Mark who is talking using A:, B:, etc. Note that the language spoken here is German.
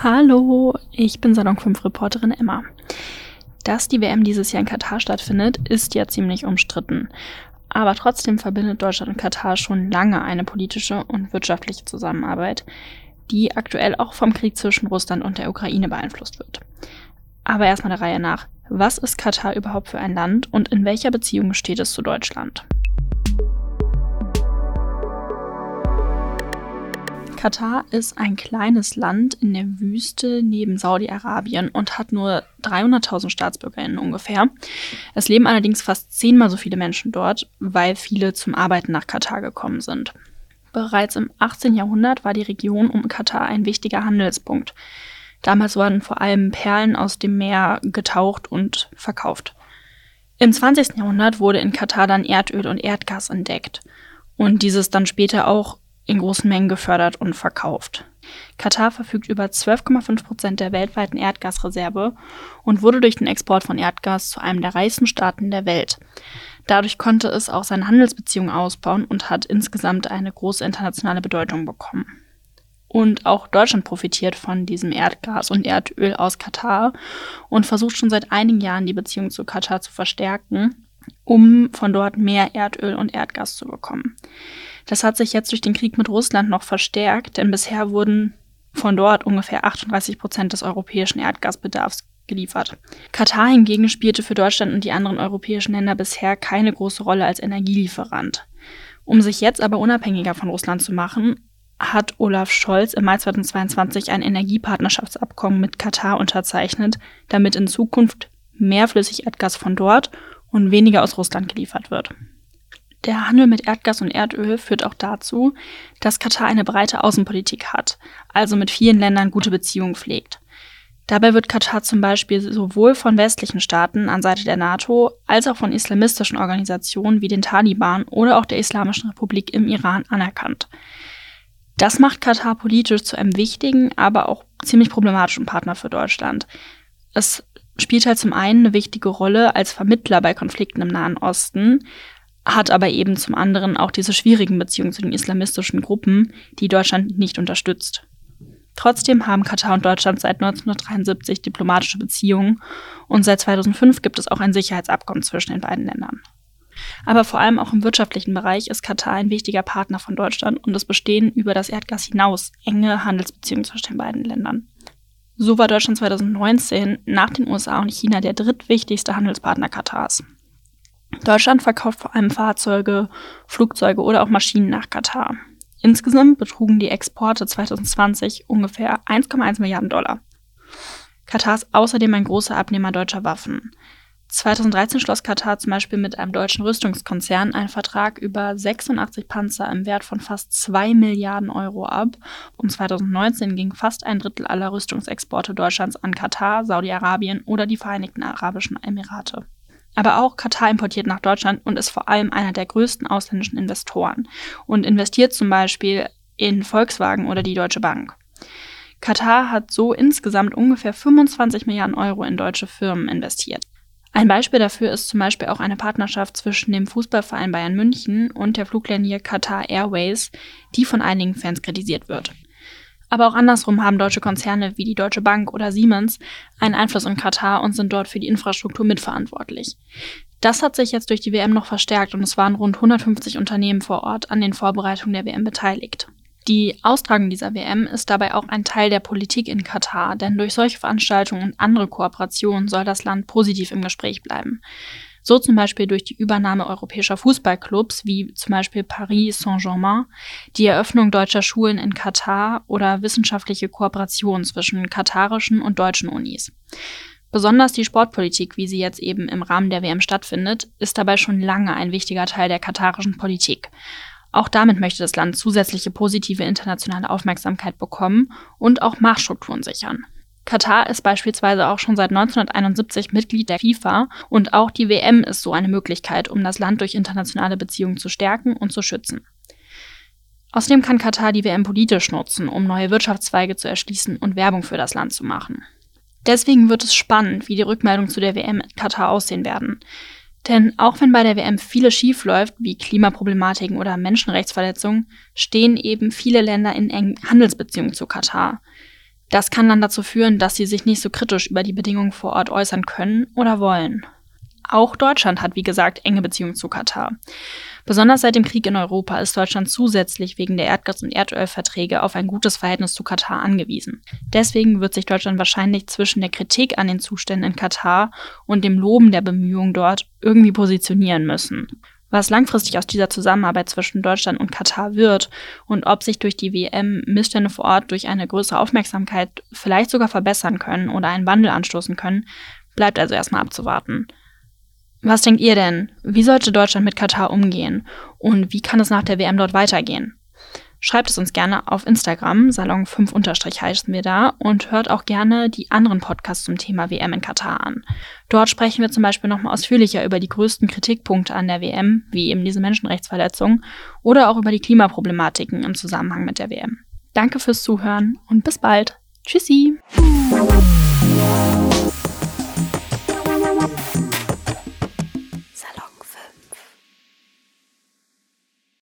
A: Hallo, ich bin Salon 5 Reporterin Emma. Dass die WM dieses Jahr in Katar stattfindet, ist ja ziemlich umstritten. Aber trotzdem verbindet Deutschland und Katar schon lange eine politische und wirtschaftliche Zusammenarbeit, die aktuell auch vom Krieg zwischen Russland und der Ukraine beeinflusst wird. Aber erstmal der Reihe nach. Was ist Katar überhaupt für ein Land und in welcher Beziehung steht es zu Deutschland? Katar ist ein kleines Land in der Wüste neben Saudi-Arabien und hat nur 300.000 StaatsbürgerInnen ungefähr. Es leben allerdings fast zehnmal so viele Menschen dort, weil viele zum Arbeiten nach Katar gekommen sind. Bereits im 18. Jahrhundert war die Region um Katar ein wichtiger Handelspunkt. Damals wurden vor allem Perlen aus dem Meer getaucht und verkauft. Im 20. Jahrhundert wurde in Katar dann Erdöl und Erdgas entdeckt und dieses dann später auch in großen Mengen gefördert und verkauft. Katar verfügt über 12,5 Prozent der weltweiten Erdgasreserve und wurde durch den Export von Erdgas zu einem der reichsten Staaten der Welt. Dadurch konnte es auch seine Handelsbeziehungen ausbauen und hat insgesamt eine große internationale Bedeutung bekommen. Und auch Deutschland profitiert von diesem Erdgas und Erdöl aus Katar und versucht schon seit einigen Jahren die Beziehung zu Katar zu verstärken, um von dort mehr Erdöl und Erdgas zu bekommen. Das hat sich jetzt durch den Krieg mit Russland noch verstärkt, denn bisher wurden von dort ungefähr 38 Prozent des europäischen Erdgasbedarfs geliefert. Katar hingegen spielte für Deutschland und die anderen europäischen Länder bisher keine große Rolle als Energielieferant. Um sich jetzt aber unabhängiger von Russland zu machen, hat Olaf Scholz im Mai 2022 ein Energiepartnerschaftsabkommen mit Katar unterzeichnet, damit in Zukunft mehr Flüssigerdgas von dort und weniger aus Russland geliefert wird. Der Handel mit Erdgas und Erdöl führt auch dazu, dass Katar eine breite Außenpolitik hat, also mit vielen Ländern gute Beziehungen pflegt. Dabei wird Katar zum Beispiel sowohl von westlichen Staaten an Seite der NATO als auch von islamistischen Organisationen wie den Taliban oder auch der Islamischen Republik im Iran anerkannt. Das macht Katar politisch zu einem wichtigen, aber auch ziemlich problematischen Partner für Deutschland. Es spielt halt zum einen eine wichtige Rolle als Vermittler bei Konflikten im Nahen Osten, hat aber eben zum anderen auch diese schwierigen Beziehungen zu den islamistischen Gruppen, die Deutschland nicht unterstützt. Trotzdem haben Katar und Deutschland seit 1973 diplomatische Beziehungen und seit 2005 gibt es auch ein Sicherheitsabkommen zwischen den beiden Ländern. Aber vor allem auch im wirtschaftlichen Bereich ist Katar ein wichtiger Partner von Deutschland und es bestehen über das Erdgas hinaus enge Handelsbeziehungen zwischen den beiden Ländern. So war Deutschland 2019 nach den USA und China der drittwichtigste Handelspartner Katars. Deutschland verkauft vor allem Fahrzeuge, Flugzeuge oder auch Maschinen nach Katar. Insgesamt betrugen die Exporte 2020 ungefähr 1,1 Milliarden Dollar. Katar ist außerdem ein großer Abnehmer deutscher Waffen. 2013 schloss Katar zum Beispiel mit einem deutschen Rüstungskonzern einen Vertrag über 86 Panzer im Wert von fast 2 Milliarden Euro ab und 2019 ging fast ein Drittel aller Rüstungsexporte Deutschlands an Katar, Saudi-Arabien oder die Vereinigten Arabischen Emirate. Aber auch Katar importiert nach Deutschland und ist vor allem einer der größten ausländischen Investoren und investiert zum Beispiel in Volkswagen oder die Deutsche Bank. Katar hat so insgesamt ungefähr 25 Milliarden Euro in deutsche Firmen investiert. Ein Beispiel dafür ist zum Beispiel auch eine Partnerschaft zwischen dem Fußballverein Bayern München und der Fluglinie Qatar Airways, die von einigen Fans kritisiert wird. Aber auch andersrum haben deutsche Konzerne wie die Deutsche Bank oder Siemens einen Einfluss in Katar und sind dort für die Infrastruktur mitverantwortlich. Das hat sich jetzt durch die WM noch verstärkt und es waren rund 150 Unternehmen vor Ort an den Vorbereitungen der WM beteiligt. Die Austragung dieser WM ist dabei auch ein Teil der Politik in Katar, denn durch solche Veranstaltungen und andere Kooperationen soll das Land positiv im Gespräch bleiben. So zum Beispiel durch die Übernahme europäischer Fußballclubs wie zum Beispiel Paris Saint-Germain, die Eröffnung deutscher Schulen in Katar oder wissenschaftliche Kooperation zwischen katarischen und deutschen Unis. Besonders die Sportpolitik, wie sie jetzt eben im Rahmen der WM stattfindet, ist dabei schon lange ein wichtiger Teil der katarischen Politik. Auch damit möchte das Land zusätzliche positive internationale Aufmerksamkeit bekommen und auch Machtstrukturen sichern. Katar ist beispielsweise auch schon seit 1971 Mitglied der FIFA und auch die WM ist so eine Möglichkeit, um das Land durch internationale Beziehungen zu stärken und zu schützen. Außerdem kann Katar die WM politisch nutzen, um neue Wirtschaftszweige zu erschließen und Werbung für das Land zu machen. Deswegen wird es spannend, wie die Rückmeldungen zu der WM in Katar aussehen werden. Denn auch wenn bei der WM vieles schiefläuft, wie Klimaproblematiken oder Menschenrechtsverletzungen, stehen eben viele Länder in engen Handelsbeziehungen zu Katar. Das kann dann dazu führen, dass sie sich nicht so kritisch über die Bedingungen vor Ort äußern können oder wollen. Auch Deutschland hat, wie gesagt, enge Beziehungen zu Katar. Besonders seit dem Krieg in Europa ist Deutschland zusätzlich wegen der Erdgas- und Erdölverträge auf ein gutes Verhältnis zu Katar angewiesen. Deswegen wird sich Deutschland wahrscheinlich zwischen der Kritik an den Zuständen in Katar und dem Loben der Bemühungen dort irgendwie positionieren müssen. Was langfristig aus dieser Zusammenarbeit zwischen Deutschland und Katar wird und ob sich durch die WM Missstände vor Ort durch eine größere Aufmerksamkeit vielleicht sogar verbessern können oder einen Wandel anstoßen können, bleibt also erstmal abzuwarten. Was denkt ihr denn? Wie sollte Deutschland mit Katar umgehen? Und wie kann es nach der WM dort weitergehen? Schreibt es uns gerne auf Instagram, Salon5 heißen wir da, und hört auch gerne die anderen Podcasts zum Thema WM in Katar an. Dort sprechen wir zum Beispiel nochmal ausführlicher über die größten Kritikpunkte an der WM, wie eben diese Menschenrechtsverletzungen, oder auch über die Klimaproblematiken im Zusammenhang mit der WM. Danke fürs Zuhören und bis bald. Tschüssi!